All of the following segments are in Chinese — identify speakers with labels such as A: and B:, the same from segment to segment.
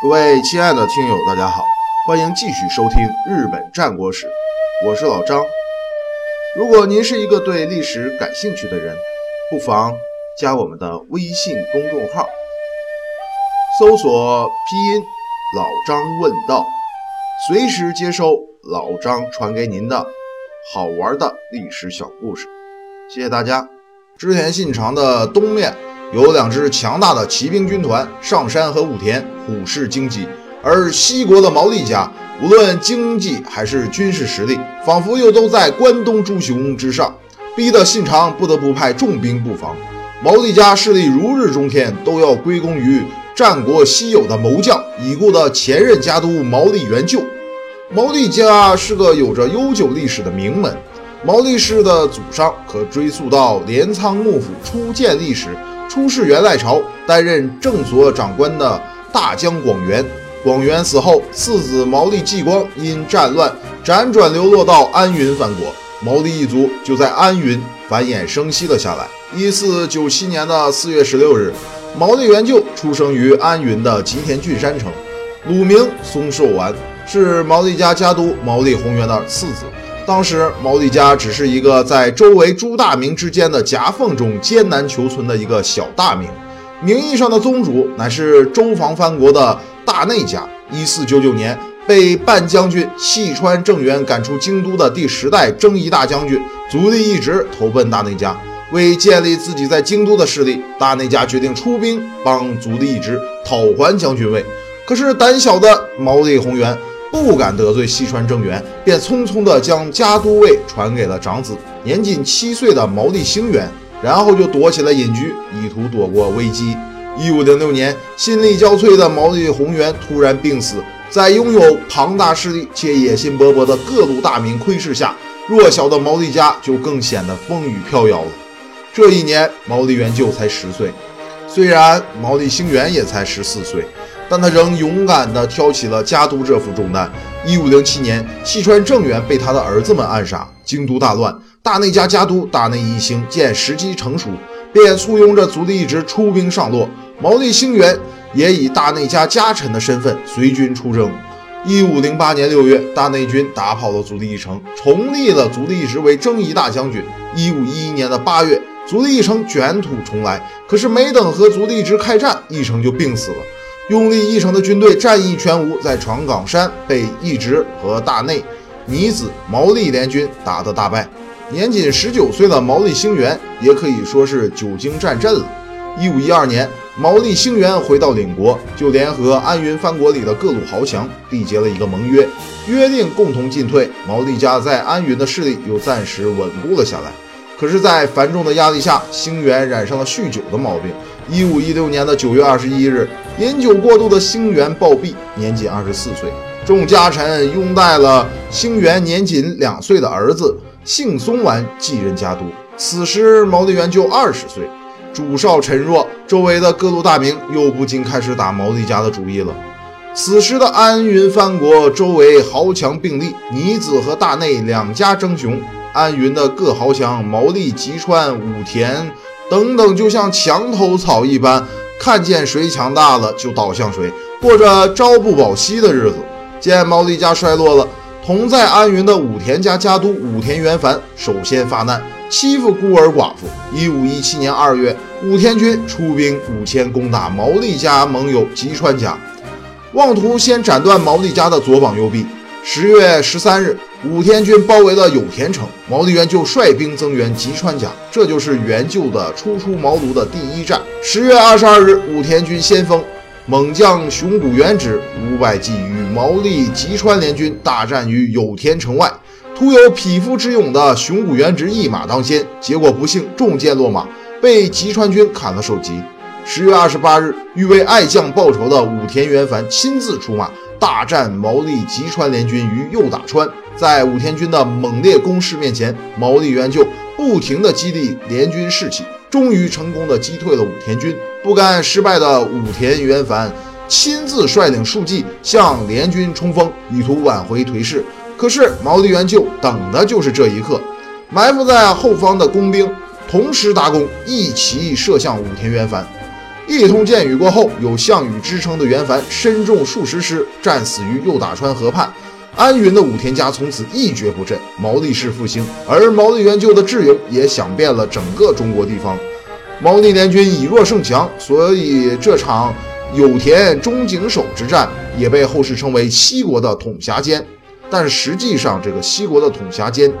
A: 各位亲爱的听友，大家好，欢迎继续收听《日本战国史》，我是老张。如果您是一个对历史感兴趣的人，不妨加我们的微信公众号，搜索拼音“老张问道”，随时接收老张传给您的好玩的历史小故事。谢谢大家。织田信长的东面有两支强大的骑兵军团上山和武田，虎视荆棘；而西国的毛利家，无论经济还是军事实力，仿佛又都在关东诸雄之上，逼得信长不得不派重兵布防。毛利家势力如日中天，都要归功于战国稀有的谋将已故的前任家督毛利元就。毛利家是个有着悠久历史的名门。毛利氏的祖上可追溯到镰仓幕府初建立时，出世元赖朝担任正所长官的大将广元。广元死后，次子毛利继光因战乱辗转流落到安云藩国，毛利一族就在安云繁衍生息了下来。一四九七年的四月十六日，毛利元就出生于安云的吉田郡山城，乳名松寿丸，是毛利家家督毛利宏元的次子。当时毛利家只是一个在周围诸大名之间的夹缝中艰难求存的一个小大名，名义上的宗主乃是周防藩国的大内家。一四九九年被半将军细川政元赶出京都的第十代征夷大将军足利义直投奔大内家，为建立自己在京都的势力，大内家决定出兵帮足利义直讨还将军位。可是胆小的毛利宏元。不敢得罪西川政元，便匆匆地将家督位传给了长子年仅七岁的毛利兴元，然后就躲起了隐居，以图躲过危机。一五零六年，心力交瘁的毛利宏元突然病死，在拥有庞大势力且野心勃勃的各路大名窥视下，弱小的毛利家就更显得风雨飘摇了。这一年，毛利元就才十岁，虽然毛利兴元也才十四岁。但他仍勇敢地挑起了家督这副重担。一五零七年，细川政元被他的儿子们暗杀，京都大乱。大内家家督大内义兴见时机成熟，便簇拥着足利义直出兵上洛。毛利兴元也以大内家家臣的身份随军出征。一五零八年六月，大内军打跑了足利义城，重立了足利义直为征夷大将军。一五一一年的八月，足利义城卷土重来，可是没等和足利义直开战，义城就病死了。拥立义城的军队战意全无，在长冈山被义直和大内尼子毛利联军打得大败。年仅十九岁的毛利兴元也可以说是久经战阵了。一五一二年，毛利兴元回到领国，就联合安云藩国里的各路豪强缔结了一个盟约，约定共同进退。毛利家在安云的势力又暂时稳固了下来。可是，在繁重的压力下，兴元染上了酗酒的毛病。一五一六年的九月二十一日，饮酒过度的星元暴毙，年仅二十四岁。众家臣拥戴了星元年仅两岁的儿子幸松丸继任家督。此时毛利元就二十岁，主少臣弱，周围的各路大名又不禁开始打毛利家的主意了。此时的安云藩国周围豪强并立，尼子和大内两家争雄。安云的各豪强毛利、吉川、武田。等等，就像墙头草一般，看见谁强大了就倒向谁，过着朝不保夕的日子。见毛利家衰落了，同在安云的武田家家督武田元繁首先发难，欺负孤儿寡妇。一五一七年二月，武田军出兵五千攻打毛利家盟友吉川家，妄图先斩断毛利家的左膀右臂。十月十三日，武田军包围了有田城，毛利元就率兵增援吉川家，这就是援救的初出茅庐的第一战。十月二十二日，武田军先锋猛将熊谷元直五百骑与毛利吉川联军大战于有田城外，徒有匹夫之勇的熊谷元直一马当先，结果不幸中箭落马，被吉川军砍了首级。十月二十八日，欲为爱将报仇的武田元繁亲自出马。大战毛利吉川联军于右打川，在武田军的猛烈攻势面前，毛利元就不停地激励联军士气，终于成功的击退了武田军。不甘失败的武田元繁亲自率领数骑向联军冲锋，意图挽回颓势。可是毛利元就等的就是这一刻，埋伏在后方的工兵同时搭弓，一齐射向武田元繁。一通箭雨过后，有项羽之称的袁凡身中数十师，战死于右打川河畔。安云的武田家从此一蹶不振，毛利氏复兴，而毛利元就的智勇也响遍了整个中国地方。毛利联军以弱胜强，所以这场有田中井守之战也被后世称为西国的统辖间。但实际上，这个西国的统辖间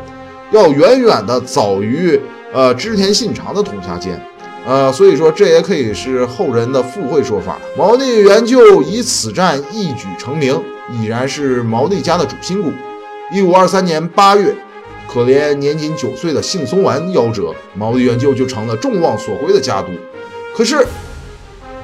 A: 要远远的早于呃织田信长的统辖间。呃，所以说这也可以是后人的附会说法。毛利元就以此战一举成名，已然是毛利家的主心骨。一五二三年八月，可怜年仅九岁的幸松丸夭折，毛利元就就成了众望所归的家督。可是，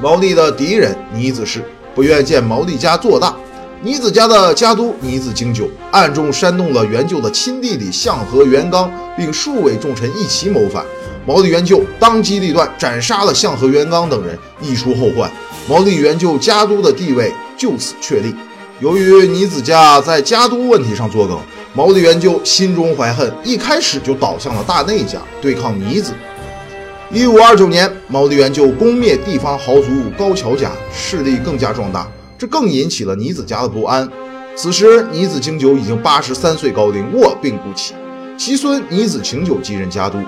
A: 毛利的敌人尼子氏不愿见毛利家做大，尼子家的家督尼子经久暗中煽动了元就的亲弟弟向和元刚，并数位重臣一起谋反。毛利元就当机立断，斩杀了向和元刚等人，一出后患。毛利元就家督的地位就此确立。由于尼子家在家督问题上作梗，毛利元就心中怀恨，一开始就倒向了大内家，对抗尼子。一五二九年，毛利元就攻灭地方豪族高桥家，势力更加壮大，这更引起了尼子家的不安。此时，尼子经久已经八十三岁高龄，卧病不起，其孙尼子晴久继任家督。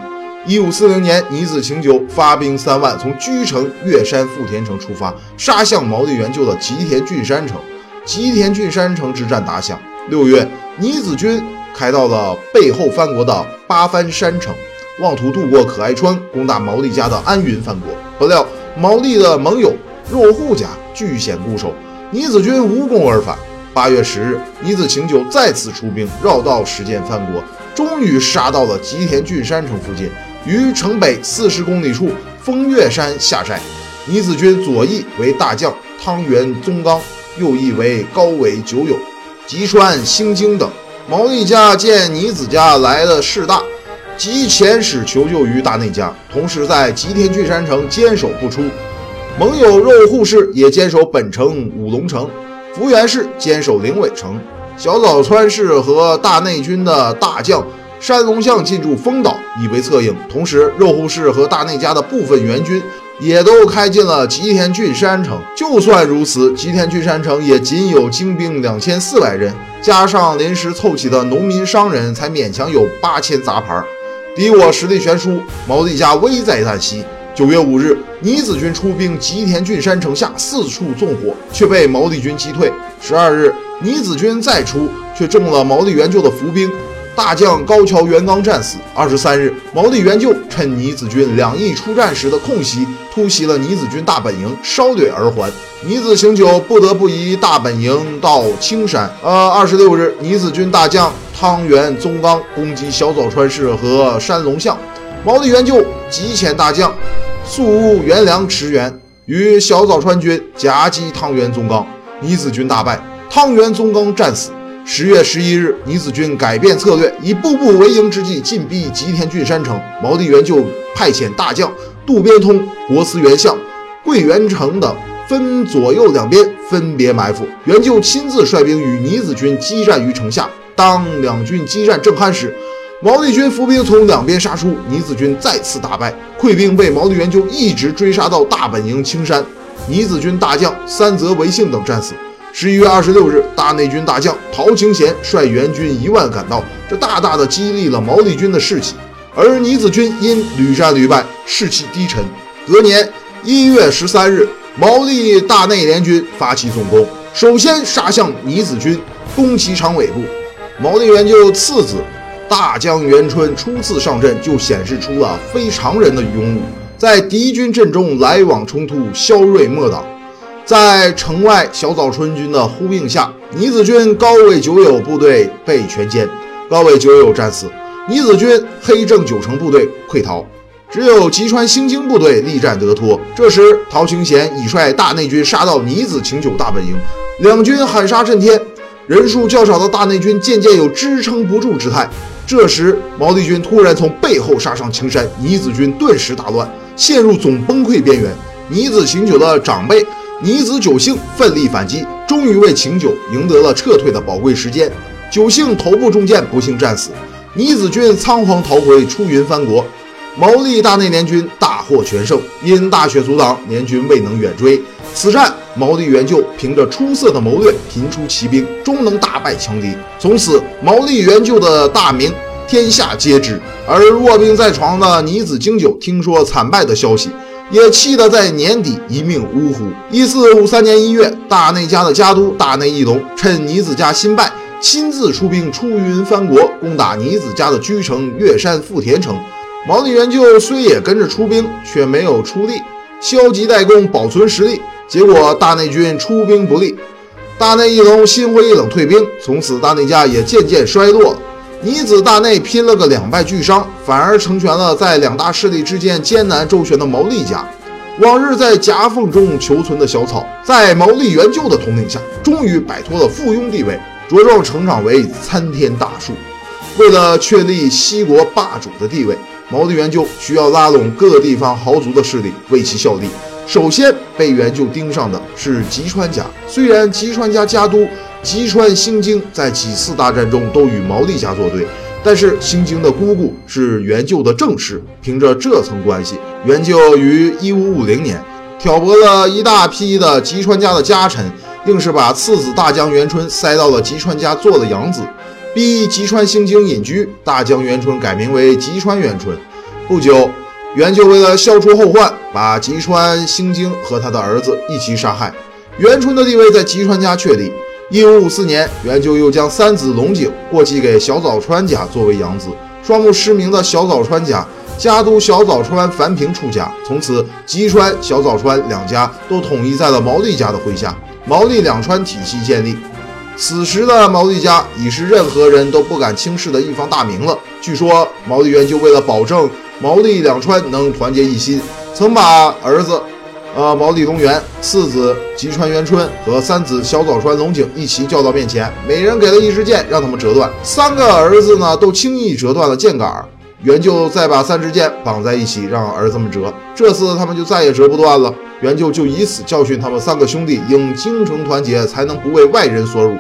A: 一五四零年，尼子晴久发兵三万，从居城、越山、富田城出发，杀向毛利元就的吉田郡山城。吉田郡山城之战打响。六月，尼子军开到了背后藩国的八幡山城，妄图渡过可爱川，攻打毛利家的安云藩国。不料毛利的盟友若户家据险固守，尼子军无功而返。八月十日，尼子晴久再次出兵，绕道实践藩国，终于杀到了吉田郡山城附近。于城北四十公里处风月山下寨，尼子军左翼为大将汤原宗纲，右翼为高尾久友、吉川兴经等。毛利家见尼子家来的势大，即遣使求救于大内家，同时在吉田郡山城坚守不出。盟友肉户氏也坚守本城五龙城，福原氏坚守灵尾城，小早川氏和大内军的大将。山龙象进驻丰岛，以为策应。同时，肉户氏和大内家的部分援军也都开进了吉田郡山城。就算如此，吉田郡山城也仅有精兵两千四百人，加上临时凑齐的农民商人，才勉强有八千杂牌。敌我实力悬殊，毛利家危在旦夕。九月五日，尼子军出兵吉田郡山城下，四处纵火，却被毛利军击退。十二日，尼子军再出，却中了毛利元就的伏兵。大将高桥元刚战死。二十三日，毛利元就趁尼子军两翼出战时的空隙，突袭了尼子军大本营，烧掠而还。尼子晴久不得不移大本营到青山。呃，二十六日，尼子军大将汤原宗纲攻击小早川氏和山龙象，毛利元就急遣大将宿务元良驰援，与小早川军夹击汤原宗纲，尼子军大败，汤原宗纲战死。十月十一日，尼子军改变策略，以步步为营之计进逼吉田郡山城。毛利元就派遣大将渡边通、国司元相桂元成等分左右两边分别埋伏，元就亲自率兵与尼子军激战于城下。当两军激战正酣时，毛利军伏兵从两边杀出，尼子军再次大败，溃兵被毛利元就一直追杀到大本营青山。尼子军大将三泽维幸等战死。十一月二十六日，大内军大将陶清贤率援军一万赶到，这大大的激励了毛利军的士气。而尼子军因屡战屡败，士气低沉。隔年一月十三日，毛利大内联军发起总攻，首先杀向尼子军，攻其长尾部。毛利元就次子大将元春初次上阵就显示出了非常人的勇武，在敌军阵中来往冲突，骁锐莫挡。在城外小早春军的呼应下，尼子军高尾九友部队被全歼，高尾九友战死，尼子军黑正九成部队溃逃，只有吉川兴经部队力战得脱。这时，陶清贤已率大内军杀到尼子晴久大本营，两军喊杀震天，人数较少的大内军渐渐有支撑不住之态。这时，毛利军突然从背后杀上青山，尼子军顿时大乱，陷入总崩溃边缘。尼子晴久的长辈。尼子九幸奋力反击，终于为晴久赢得了撤退的宝贵时间。九幸头部中箭，不幸战死。尼子军仓皇逃回出云藩国。毛利大内联军大获全胜，因大雪阻挡，联军未能远追。此战，毛利元就凭着出色的谋略，频出奇兵，终能大败强敌。从此，毛利元就的大名天下皆知。而卧病在床的尼子经久听说惨败的消息，也气得在年底一命呜呼。一四五三年一月，大内家的家督大内义隆趁尼子家新败，亲自出兵出云藩国，攻打尼子家的居城越山富田城。毛利元就虽也跟着出兵，却没有出力，消极怠工，保存实力。结果大内军出兵不利，大内义隆心灰意冷退兵，从此大内家也渐渐衰落了。尼子大内拼了个两败俱伤，反而成全了在两大势力之间艰难周旋的毛利家。往日在夹缝中求存的小草，在毛利元就的统领下，终于摆脱了附庸地位，茁壮成长为参天大树。为了确立西国霸主的地位，毛利元就需要拉拢各地方豪族的势力为其效力。首先被元就盯上的是吉川家。虽然吉川家家督吉川兴经在几次大战中都与毛利家作对，但是兴经的姑姑是元就的正室，凭着这层关系，元就于一五五零年挑拨了一大批的吉川家的家臣，硬是把次子大将元春塞到了吉川家做了养子，逼吉川兴经隐居，大将元春改名为吉川元春。不久。元就为了消除后患，把吉川兴经和他的儿子一起杀害。元春的地位在吉川家确立。一五五四年，元就又将三子龙井过继给小早川家作为养子。双目失明的小早川家家督小早川繁平出家，从此吉川、小早川两家都统一在了毛利家的麾下，毛利两川体系建立。此时的毛利家已是任何人都不敢轻视的一方大名了。据说毛利元就为了保证。毛利两川能团结一心，曾把儿子，呃毛利东元、次子吉川元春和三子小早川龙井一起叫到面前，每人给了一支箭，让他们折断。三个儿子呢，都轻易折断了箭杆。元就再把三支箭绑在一起，让儿子们折。这次他们就再也折不断了。元就就以此教训他们三个兄弟，应精诚团结，才能不为外人所辱。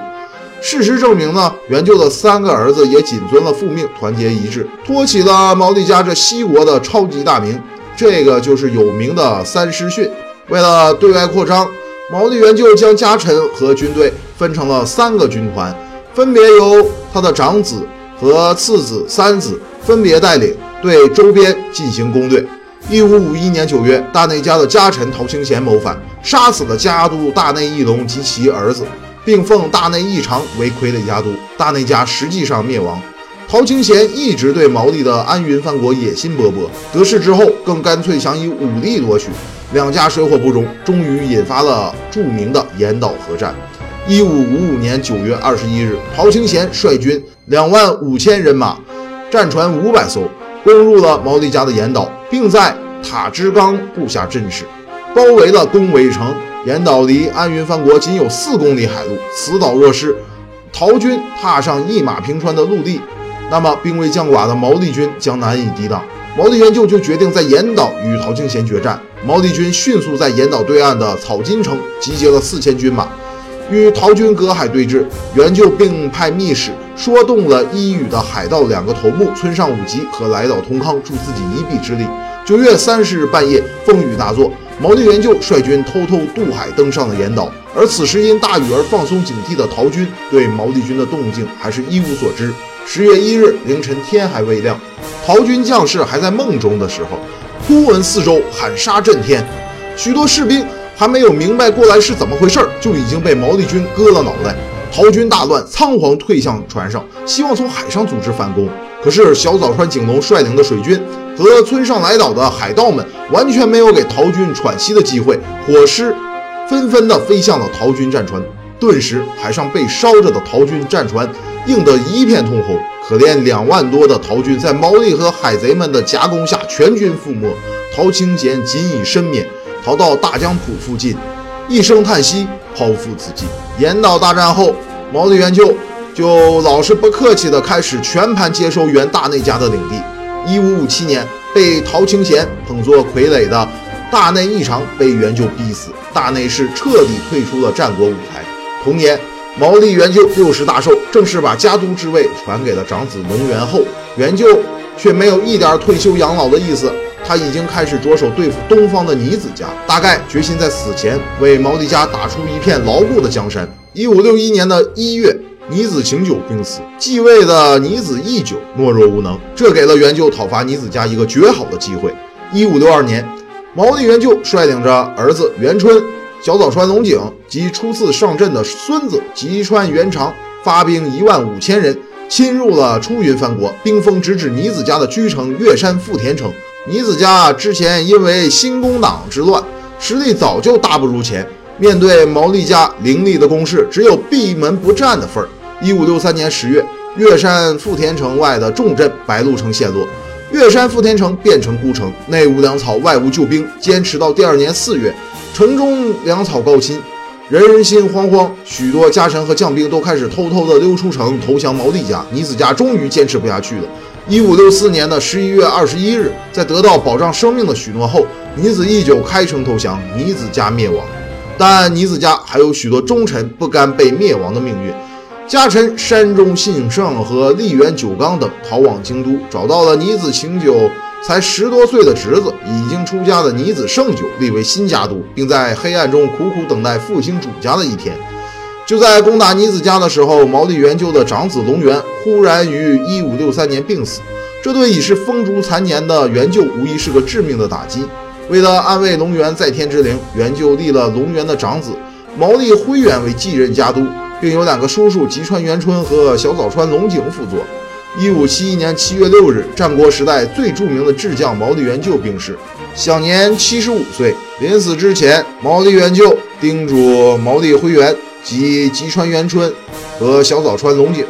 A: 事实证明呢，元就的三个儿子也谨遵了父命，团结一致，托起了毛利家这西国的超级大名。这个就是有名的三师训。为了对外扩张，毛利元就将家臣和军队分成了三个军团，分别由他的长子和次子、三子分别带领，对周边进行攻略。一五五一年九月，大内家的家臣陶清贤谋反，杀死了家督大内义隆及其儿子。并奉大内义长为傀儡家督，大内家实际上灭亡。陶清贤一直对毛利的安云藩国野心勃勃，得势之后更干脆想以武力夺取，两家水火不容，终于引发了著名的岩岛核战。一五五五年九月二十一日，陶清贤率军两万五千人马，战船五百艘，攻入了毛利家的岩岛，并在塔之冈布下阵势，包围了宫尾城。岩岛离安云藩国仅有四公里海路，此岛若失，陶军踏上一马平川的陆地，那么兵未将寡的毛利军将难以抵挡。毛利元就就决定在岩岛与陶清贤决战。毛利军迅速在岩岛对岸的草津城集结了四千军马，与陶军隔海对峙。元就并派密使说动了伊予的海盗两个头目村上武吉和来岛通康助自己一臂之力。九月三十日半夜，风雨大作。毛利元就率军偷偷渡海登上了岩岛，而此时因大雨而放松警惕的陶军对毛利军的动静还是一无所知。十月一日凌晨，天还未亮，陶军将士还在梦中的时候，忽闻四周喊杀震天，许多士兵还没有明白过来是怎么回事，就已经被毛利军割了脑袋。陶军大乱，仓皇退向船上，希望从海上组织反攻。可是小早川景隆率领的水军和村上来岛的海盗们完全没有给陶军喘息的机会，火势纷纷的飞向了陶军战船。顿时，海上被烧着的陶军战船映得一片通红。可怜两万多的陶军在毛利和海贼们的夹攻下全军覆没。陶清贤仅以身免，逃到大江浦附近，一声叹息，剖腹自尽。岩岛大战后，毛利元就。就老是不客气地开始全盘接收元大内家的领地。一五五七年，被陶清贤捧作傀儡的大内义长被元就逼死，大内氏彻底退出了战国舞台。同年，毛利元就六十大寿，正式把家督之位传给了长子龙元后。元就却没有一点退休养老的意思。他已经开始着手对付东方的尼子家，大概决心在死前为毛利家打出一片牢固的江山。一五六一年的一月，尼子晴久病死，继位的尼子义久懦弱无能，这给了元就讨伐尼子家一个绝好的机会。一五六二年，毛利元就率领着儿子元春、小早川龙井及初次上阵的孙子吉川元长，发兵一万五千人，侵入了出云藩国，兵锋直指尼子家的居城月山富田城。尼子家之前因为新宫党之乱，实力早就大不如前。面对毛利家凌厉的攻势，只有闭门不战的份儿。一五六三年十月，月山富田城外的重镇白鹿城陷落，岳山富田城变成孤城，内无粮草，外无救兵。坚持到第二年四月，城中粮草告罄，人心惶惶，许多家臣和将兵都开始偷偷的溜出城投降毛利家。尼子家终于坚持不下去了。一五六四年的十一月二十一日，在得到保障生命的许诺后，尼子义久开城投降，尼子家灭亡。但尼子家还有许多忠臣不甘被灭亡的命运，家臣山中信胜和立原久刚等逃往京都，找到了尼子晴久才十多岁的侄子，已经出家的尼子胜久立为新家督，并在黑暗中苦苦等待复兴主家的一天。就在攻打尼子家的时候，毛利元就的长子龙源忽然于一五六三年病死，这对已是风烛残年的元就无疑是个致命的打击。为了安慰龙源在天之灵，元就立了龙源的长子毛利辉元为继任家督，并有两个叔叔吉川元春和小早川龙井辅佐。一五七一年七月六日，战国时代最著名的智将毛利元就病逝，享年七十五岁。临死之前，毛利元就叮嘱毛利辉元。及吉川元春和小早川龙井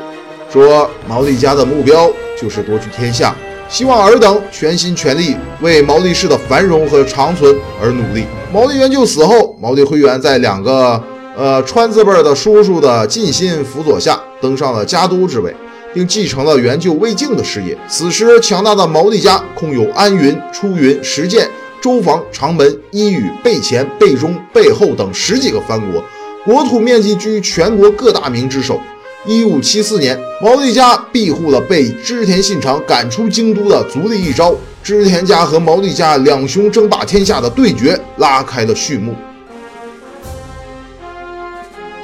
A: 说：“毛利家的目标就是夺取天下，希望尔等全心全力为毛利氏的繁荣和长存而努力。”毛利元就死后，毛利辉元在两个呃川字辈的叔叔的尽心辅佐下，登上了家督之位，并继承了援救魏晋的事业。此时，强大的毛利家空有安云、出云、石见、周防、长门、伊予、备前、备中、备后等十几个藩国。国土面积居全国各大名之首。一五七四年，毛利家庇护了被织田信长赶出京都的足利义昭，织田家和毛利家两雄争霸天下的对决拉开了序幕。